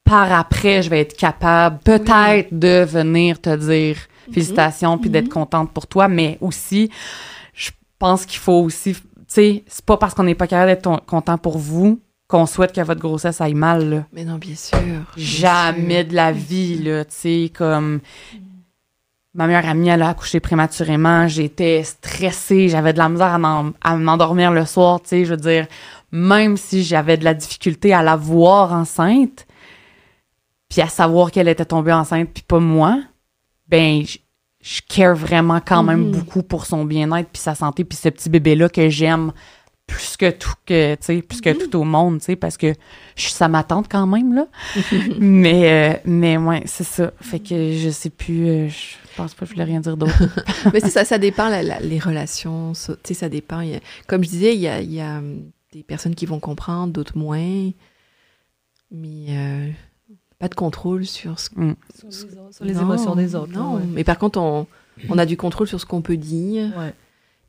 par après je vais être capable peut-être de venir te dire mhm. félicitations puis d'être mhm. contente pour toi, mais aussi je pense qu'il faut aussi sais, c'est pas parce qu'on n'est pas capable d'être content pour vous qu'on souhaite que votre grossesse aille mal là. Mais non, bien sûr. Jamais de la vie là, tu sais comme Ma meilleure amie, elle a accouché prématurément. J'étais stressée. J'avais de la misère à, m'endormir le soir, tu sais. Je veux dire, même si j'avais de la difficulté à la voir enceinte, puis à savoir qu'elle était tombée enceinte, puis pas moi, ben, je, care vraiment quand même mm-hmm. beaucoup pour son bien-être, puis sa santé, puis ce petit bébé-là que j'aime plus que tout que tu sais plus que mm-hmm. tout au monde tu sais parce que je suis sa ma tante quand même là. Mais euh, mais ouais c'est ça. Fait que je sais plus euh, je pense pas je voulais rien dire d'autre. Mais c'est ça ça dépend les relations tu sais ça dépend. Comme je disais il y a, y a hum, des personnes qui vont comprendre d'autres moins. Mais euh, pas de contrôle sur ce mm. sur les, émotions des autres non mais par contre on on a du contrôle sur ce qu'on peut dire ouais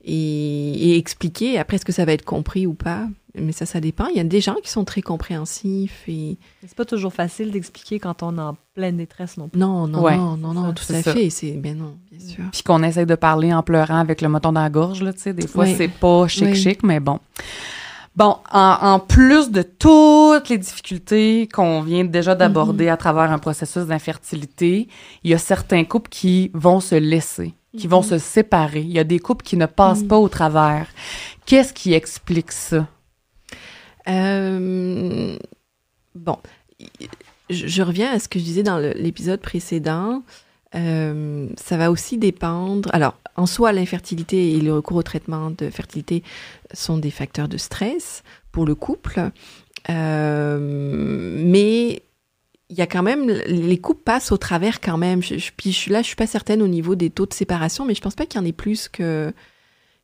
et, expliquer. Après, est-ce que ça va être compris ou pas Mais ça, ça dépend. Il y a des gens qui sont très compréhensifs et. C'est pas toujours facile d'expliquer quand on est en pleine détresse non plus. Non, non, non, non, tout à fait. C'est bien non, bien sûr. Puis qu'on essaie de parler en pleurant avec le moton dans la gorge, là, tu sais. Des fois, c'est pas chic, chic, mais bon. Bon, en, plus de toutes les difficultés qu'on vient déjà d'aborder mm-hmm. à travers un processus d'infertilité, il y a certains couples qui vont se laisser qui vont se séparer. Il y a des couples qui ne passent pas au travers. Qu'est-ce qui explique ça? Euh, bon, je, reviens à ce que je disais dans l'épisode précédent. Euh, ça va aussi dépendre. Alors, en soi, l'infertilité et le recours au traitement de fertilité sont des facteurs de stress pour le couple. Euh, mais il y a quand même les couples passent au travers quand même. Je, je, puis suis pas certaine au niveau des taux de séparation, mais je pense pas qu'il y en ait plus que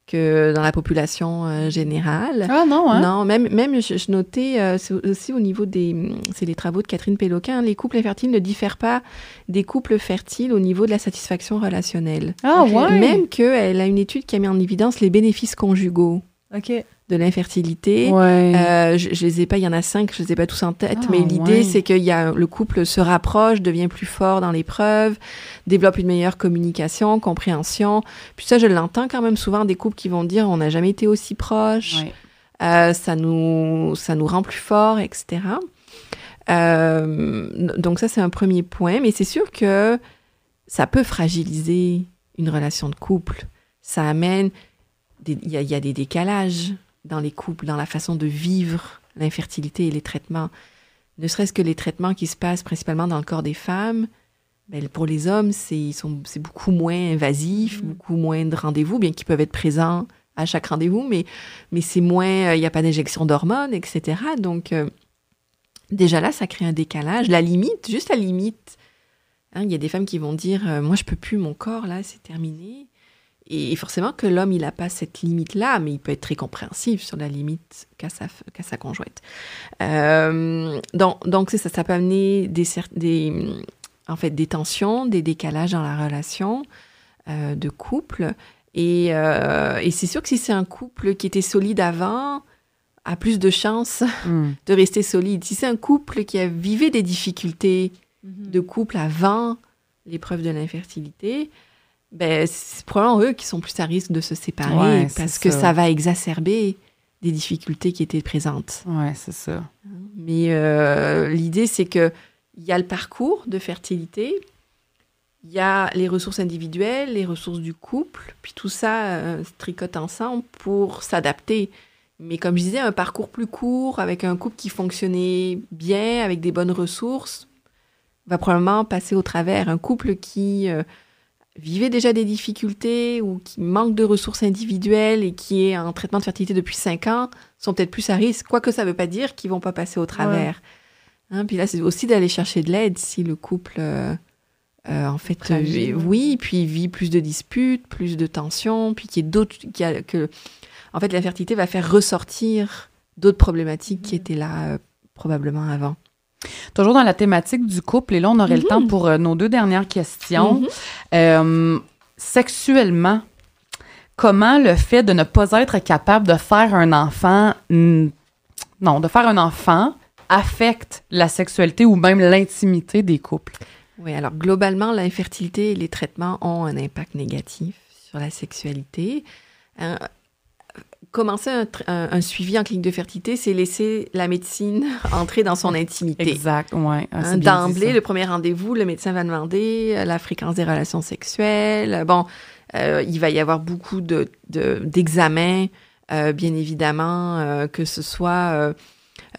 que dans la population euh, générale. Ah non, hein? Non, même même je, notais euh, aussi au niveau des c'est les travaux de Catherine Péloquin, les couples infertiles ne diffèrent pas des couples fertiles au niveau de la satisfaction relationnelle. Ah ouais. Même qu'elle a une étude qui a mis en évidence les bénéfices conjugaux. OK de l'infertilité. Ouais. Euh, je, je, les ai pas, il y en a cinq, je les ai pas tous en tête, ah, mais l'idée c'est que y a, le couple se rapproche, devient plus fort dans l'épreuve, développe une meilleure communication, compréhension. Puis ça, je l'entends quand même souvent des couples qui vont dire on n'a jamais été aussi proches, euh, ça nous ça nous rend plus fort, etc. Euh, donc ça c'est un premier point, mais c'est sûr que ça peut fragiliser une relation de couple. Ça amène il y, y, a des décalages dans les couples, dans la façon de vivre l'infertilité et les traitements. ne serait-ce que les traitements qui se passent principalement dans le corps des femmes, ben, pour les hommes, c'est beaucoup moins invasif, mm. beaucoup moins de rendez-vous, bien qu'ils peuvent être présents à chaque rendez-vous, mais, mais c'est moins, il n'y a pas d'injection d'hormones, etc. Donc, déjà là, ça crée un décalage. La limite, juste la limite, hein, il y a des femmes qui vont dire, moi, je peux plus, mon corps, là, c'est terminé. Et forcément que l'homme, il n'a pas cette limite-là, mais il peut être très compréhensif sur la limite qu'a sa, sa conjointe. Euh, donc, donc ça, ça peut amener des, des, en fait, des tensions, des décalages dans la relation euh, de couple. Et, euh, et c'est sûr que si c'est un couple qui était solide avant, a plus de chances hmm. de rester solide. Si c'est un couple qui a vivé des difficultés mm-hmm. de couple avant l'épreuve de l'infertilité, ben, c'est probablement eux qui sont plus à risque de se séparer parce que ça. va exacerber des difficultés qui étaient présentes. Ouais, c'est ça. Mais euh, l'idée, c'est que il y a le parcours de fertilité, il y a les ressources individuelles, les ressources du couple, puis tout ça euh, se tricote ensemble pour s'adapter. Mais comme je disais, un parcours plus court, avec un couple qui fonctionnait bien, avec des bonnes ressources, va probablement passer au travers. Un couple qui euh, vivait déjà des difficultés ou qui manque de ressources individuelles et qui est en traitement de fertilité depuis 5 ans sont peut-être plus à risque, quoique ça ne veut pas dire qu'ils vont pas passer au travers. Hein, puis là, c'est aussi d'aller chercher de l'aide si le couple, euh, euh, en fait, euh, oui, puis vit plus de disputes, plus de tensions, puis qu'il y ait d'autres, que, en fait, la fertilité va faire ressortir d'autres problématiques qui étaient là probablement avant. Toujours dans la thématique du couple, et là, on aurait le temps mhm. pour euh, nos deux dernières questions. Mhm. Euh, sexuellement, comment le fait de ne pas être capable de faire un enfant, non, de faire un enfant affecte la sexualité ou même l'intimité des couples? Oui, alors globalement, l'infertilité et les traitements ont un impact négatif sur la sexualité. Hein, commencer un, suivi en clinique de fertilité, c'est laisser la médecine entrer dans son intimité. Exact, ouais. Ah, hein, D'emblée, le premier rendez-vous, le médecin va demander euh, la fréquence des relations sexuelles. Bon, euh, il va y avoir beaucoup de, d'examens, euh, bien évidemment, que ce soit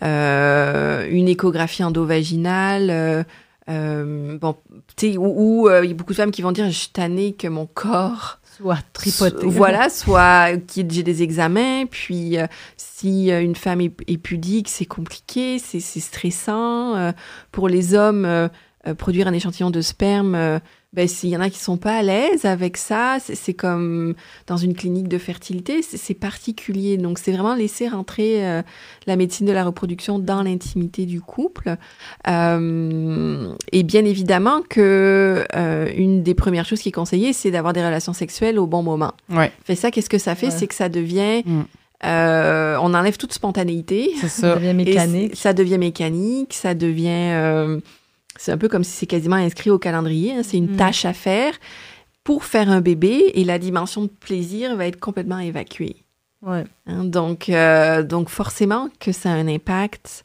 une échographie endovaginale, bon, tu sais, où, il y a beaucoup de femmes qui vont dire, je suis tannée que mon corps soit tripoté. Voilà, soit j'ai des examens, puis euh, si euh, une femme est, pudique, c'est compliqué, c'est stressant. Euh, pour les hommes, produire un échantillon de sperme, ben, s'il y en a qui sont pas à l'aise avec ça, c'est comme dans une clinique de fertilité, c'est particulier. Donc, c'est vraiment laisser rentrer euh, la médecine de la reproduction dans l'intimité du couple. Euh, et bien évidemment que euh, une des premières choses qui est conseillée, c'est d'avoir des relations sexuelles au bon moment. Ouais. Fait ça, qu'est-ce que ça fait? C'est que ça devient... Mm. on enlève toute spontanéité. Ça. ça. devient mécanique. ça devient mécanique, ça devient c'est un peu comme si c'est quasiment inscrit au calendrier. Hein. C'est une mm. tâche à faire pour faire un bébé et la dimension de plaisir va être complètement évacuée. Ouais. Hein, donc, euh, donc forcément que ça a un impact.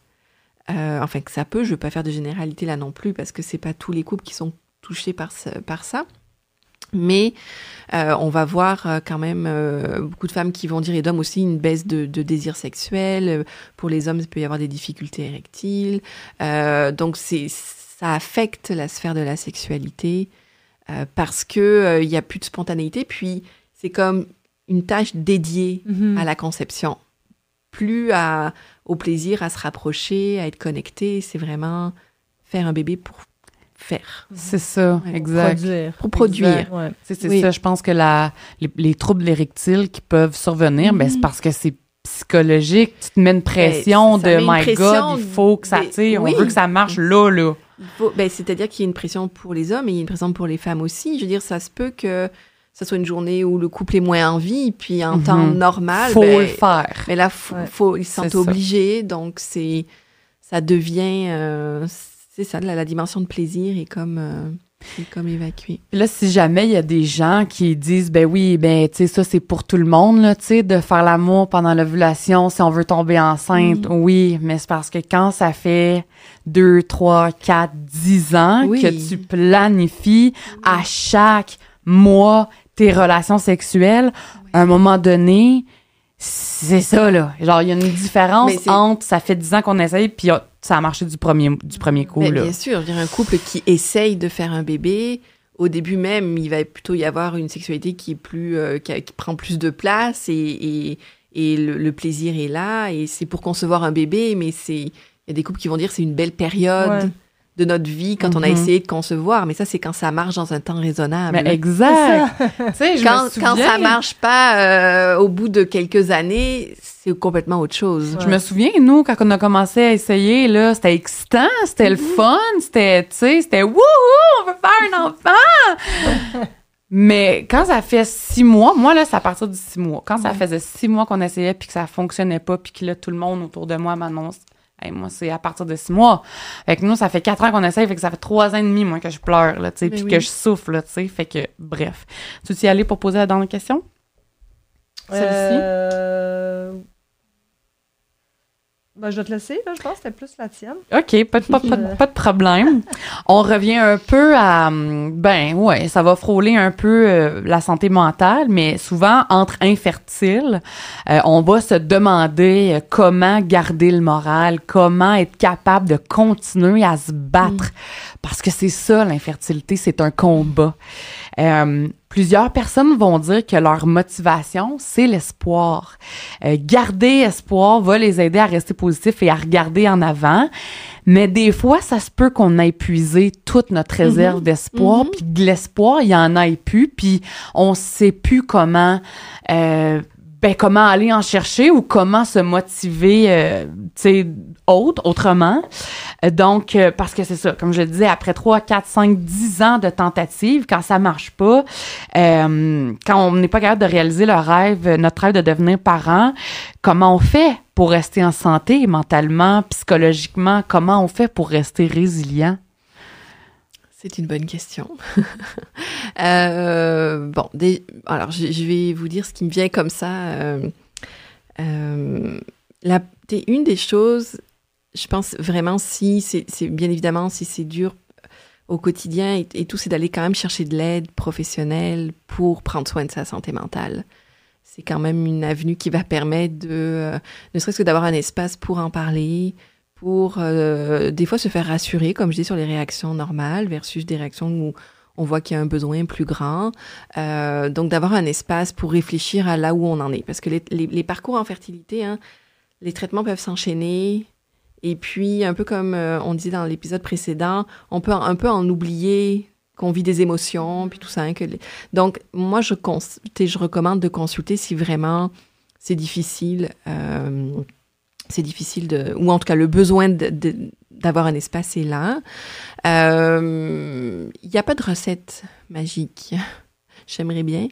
Euh, enfin, que ça peut. Je ne veux pas faire de généralité là non plus parce que c'est pas tous les couples qui sont touchés par, par ça. Mais euh, on va voir quand même beaucoup de femmes qui vont dire, et d'hommes aussi, une baisse de, de, désir sexuel. Pour les hommes, il peut y avoir des difficultés érectiles. donc, c'est ça affecte la sphère de la sexualité euh, parce que il euh, y a plus de spontanéité. Puis c'est comme une tâche dédiée mhm. à la conception, plus à, au plaisir, à se rapprocher, à être connecté. C'est vraiment faire un bébé pour faire. C'est ça, exact. Produire. Pour produire. C'est ça. Je pense que la, les, troubles érectiles qui peuvent survenir, ben, c'est mhm. parce que c'est psychologique. Tu te mets une ben, pression de My God, il faut que ça, tire, on veut que ça marche là, là. Ben, c'est-à-dire qu'il y a une pression pour les hommes et il y a une pression pour les femmes aussi. Je veux dire, ça se peut que ça soit une journée où le couple est moins en vie, puis en temps mhm. normal. Faut ben, le faire. Mais là, faut, ils sont obligés, donc c'est, ça devient, euh, c'est ça, la, la, dimension de plaisir est comme, euh, comme évacué. là, si jamais il y a des gens qui disent, ben oui, ben, tu sais, ça, c'est pour tout le monde, là, tu sais, de faire l'amour pendant l'ovulation si on veut tomber enceinte. Oui, mais c'est parce que quand ça fait deux, trois, quatre, dix ans que tu planifies à chaque mois tes relations sexuelles, à un moment donné, c'est ça, là. Genre, il y a une différence entre ça fait dix ans qu'on essaye, puis ça a marché du premier, du premier coup. Ben, là. bien sûr, un couple qui essaye de faire un bébé, au début même, il va plutôt y avoir une sexualité qui est plus, euh, qui, a- qui prend plus de place et, et, et le, le plaisir est là et c'est pour concevoir un bébé, mais c'est, il y a des couples qui vont dire c'est une belle période Ouais. de notre vie quand on a Mhm. essayé de concevoir, mais ça c'est quand ça marche dans un temps raisonnable. Mais exact. Je quand, me quand ça marche pas euh, au bout de quelques années, c'est complètement autre chose. Je me souviens, nous, quand on a commencé à essayer, là, c'était excitant, c'était le fun, c'était, tu sais, c'était wouhou, on veut faire un enfant! Mais quand ça fait six mois, moi, là, c'est à partir de six mois. Quand ça faisait six mois qu'on essayait puis que ça fonctionnait pas puis que là, tout le monde autour de moi m'annonce, Hey, moi, c'est à partir de six mois. Fait que nous, ça fait quatre ans qu'on essaye, fait que ça fait trois ans et demi, moi, que je pleure, là, tu sais, puis oui. que je souffle, là, tu sais. Fait que, bref. Tu veux y aller pour poser la dernière question? Celle-ci? Euh, ben, je vais te laisser, là, je pense que c'était plus la tienne. OK, pas de, pas, pas de- pas de problème. On revient un peu à... Ben, ouais, ça va frôler un peu euh, la santé mentale, mais souvent, entre infertiles, euh, on va se demander euh, comment garder le moral, comment être capable de continuer à se battre. Parce que c'est ça, l'infertilité, c'est un combat. Euh, plusieurs personnes vont dire que leur motivation, c'est l'espoir. Euh, garder espoir va les aider à rester positifs et à regarder en avant. Mais des fois, ça se peut qu'on ait épuisé toute notre réserve d'espoir, Mhm. puis de l'espoir, il y en a plus, puis on sait plus comment, euh, ben, comment aller en chercher ou comment se motiver, euh, tu sais, autre, autrement? Euh, Donc, euh, parce que c'est ça, comme je le disais, après 3, 4, 5, 10 ans de tentatives, quand ça marche pas, euh, quand on n'est pas capable de réaliser le rêve, notre rêve de devenir parent, comment on fait pour rester en santé mentalement, psychologiquement? Comment on fait pour rester résilient? C'est une bonne question. Euh, bon, alors je, vais vous dire ce qui me vient comme ça. Euh, euh, la, une des choses, je pense vraiment si c'est bien évidemment si c'est dur au quotidien et, et tout, c'est d'aller quand même chercher de l'aide professionnelle pour prendre soin de sa santé mentale. C'est quand même une avenue qui va permettre de, ne serait-ce que d'avoir un espace pour en parler, pour euh, des fois se faire rassurer, comme je dis, sur les réactions normales versus des réactions où on voit qu'il y a un besoin plus grand. Euh, donc d'avoir un espace pour réfléchir à là où on en est. Parce que les, parcours en fertilité, hein, les traitements peuvent s'enchaîner. Et puis, un peu comme euh, on disait dans l'épisode précédent, on peut un peu en oublier qu'on vit des émotions, puis tout ça. hein, Donc, moi, je, cons- je recommande de consulter si vraiment c'est difficile. C'est difficile de... Ou en tout cas, le besoin d'avoir un espace est là. Euh, Il n'y a pas de recette magique. J'aimerais bien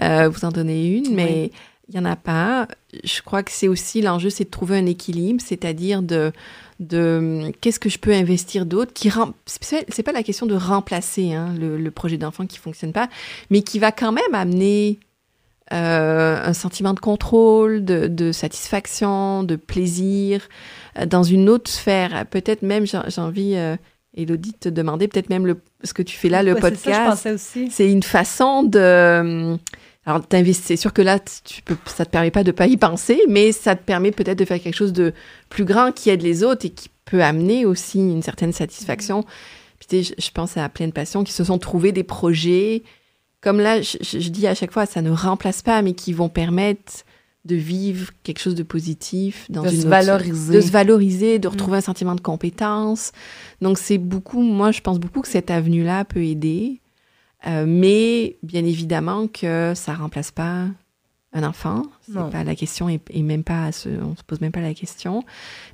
euh, vous en donner une, mais il n'y en a pas. Je crois que c'est aussi l'enjeu, c'est de trouver un équilibre, c'est-à-dire de, de qu'est-ce que je peux investir d'autre qui rem... c'est pas la question de remplacer hein, le, le projet d'enfant qui fonctionne pas, mais qui va quand même amener euh, un sentiment de contrôle, de, de satisfaction, de plaisir euh, dans une autre sphère. Peut-être même, j'ai envie, euh, Elodie, de te demander, peut-être même le, ce que tu fais là, le Ouais, podcast. C'est une façon de. euh, Alors, c'est sûr que là, tu peux, ça te permet pas de pas y penser, mais ça te permet peut-être de faire quelque chose de plus grand qui aide les autres et qui peut amener aussi une certaine satisfaction. Puis, tu sais, je, je pense à plein de patients qui se sont trouvés des projets, comme là, je, dis à chaque fois, ça ne remplace pas, mais qui vont permettre de vivre quelque chose de positif dans De une se autre- valoriser. de se valoriser, de retrouver un sentiment de compétence. Donc, c'est beaucoup, moi, je pense beaucoup que cette avenue-là peut aider. Euh, mais, bien évidemment, que ça remplace pas un enfant. C'est pas la question et, et même pas à se, on se pose même pas la question.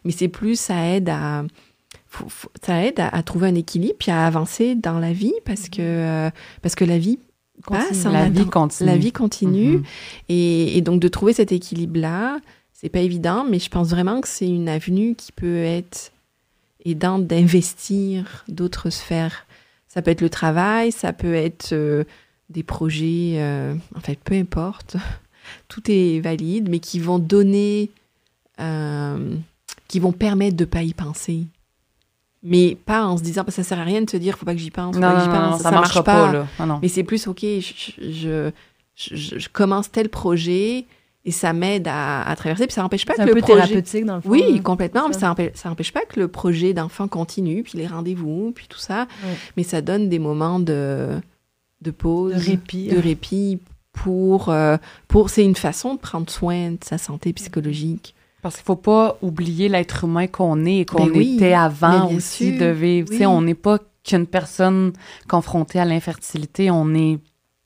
Mais c'est plus, ça aide à, ça aide à, à trouver un équilibre puis à avancer dans la vie parce que, euh, parce que la vie passe. en la vie continue. La vie continue. Mhm. Et, et donc de trouver cet équilibre-là, c'est pas évident, mais je pense vraiment que c'est une avenue qui peut être aidante d'investir d'autres sphères. Ça peut être le travail, ça peut être euh, des projets, euh, en fait, peu importe. Tout est valide, mais qui vont donner, euh, qui vont permettre de pas y penser. Mais pas en se disant, parce que ça sert à rien de se dire, faut pas que j'y pense, faut Non, pas que j'y non, pense. ça, marchera pas, là. Non, non. Mais c'est plus, OK, je, je, je- je commence tel projet et ça m'aide à, à, traverser. Puis ça n'empêche pas que un le peu projet... thérapeutique dans le fond. Oui, complètement. Mais ça n'empêche pas que le projet d'enfant continue, puis les rendez-vous, puis tout ça. Mais ça donne des moments de, de pause, de répit, de répit pour, euh, pour c'est une façon de prendre soin de sa santé psychologique. Parce qu'il faut pas oublier l'être humain qu'on est et qu'on ben était avant aussi de vivre. On n'est pas qu'une personne confrontée à l'infertilité, on est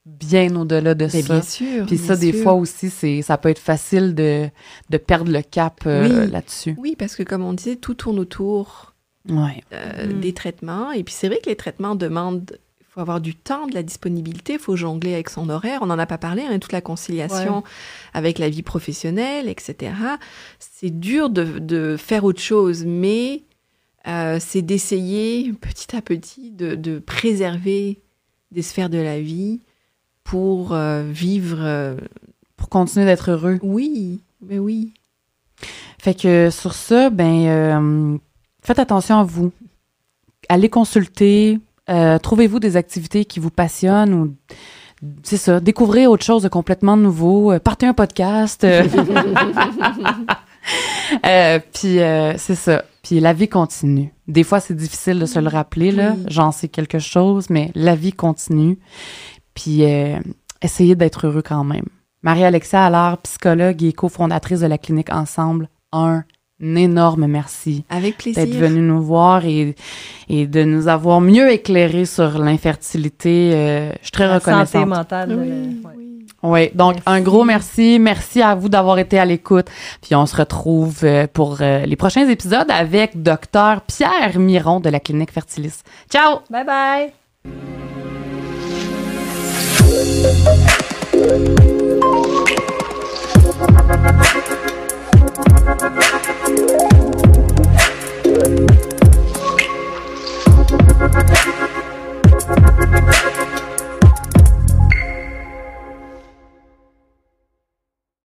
bien au-delà de ça. Bien sûr. Puis ça, des fois aussi, c'est ça peut être facile de, de perdre le cap euh, là-dessus. Oui, parce que comme on disait, tout tourne autour ouais. Euh, mm. des traitements. Et puis c'est vrai que les traitements demandent faut avoir du temps, de la disponibilité, il faut jongler avec son horaire. On n'en a pas parlé, hein, toute la conciliation avec la vie professionnelle, etc. C'est dur de, de, faire autre chose, mais euh, c'est d'essayer petit à petit de, de, préserver des sphères de la vie pour euh, vivre. Euh, pour continuer d'être heureux. Oui, mais oui. Fait que sur ça, ben, faites attention à vous. Allez consulter, euh, trouvez-vous des activités qui vous passionnent ou c'est ça, découvrez autre chose de complètement nouveau, euh, partez un podcast. Euh. puis c'est ça. Puis la vie continue. Des fois, c'est difficile de se le rappeler, là. J'en sais quelque chose, mais la vie continue. Puis essayez d'être heureux quand même. Marie-Alexia Allard, psychologue et cofondatrice de la clinique Ensemble, un un énorme merci. Avec plaisir. D'être venu nous voir et, et de nous avoir mieux éclairé sur l'infertilité. Euh, je suis très La reconnaissante. Santé mentale. Oui, euh, ouais. oui. donc un gros merci. Merci à vous d'avoir été à l'écoute. Puis on se retrouve euh, pour les prochains épisodes avec docteur Pierre Miron de la clinique Fertilis. Ciao. Bye bye.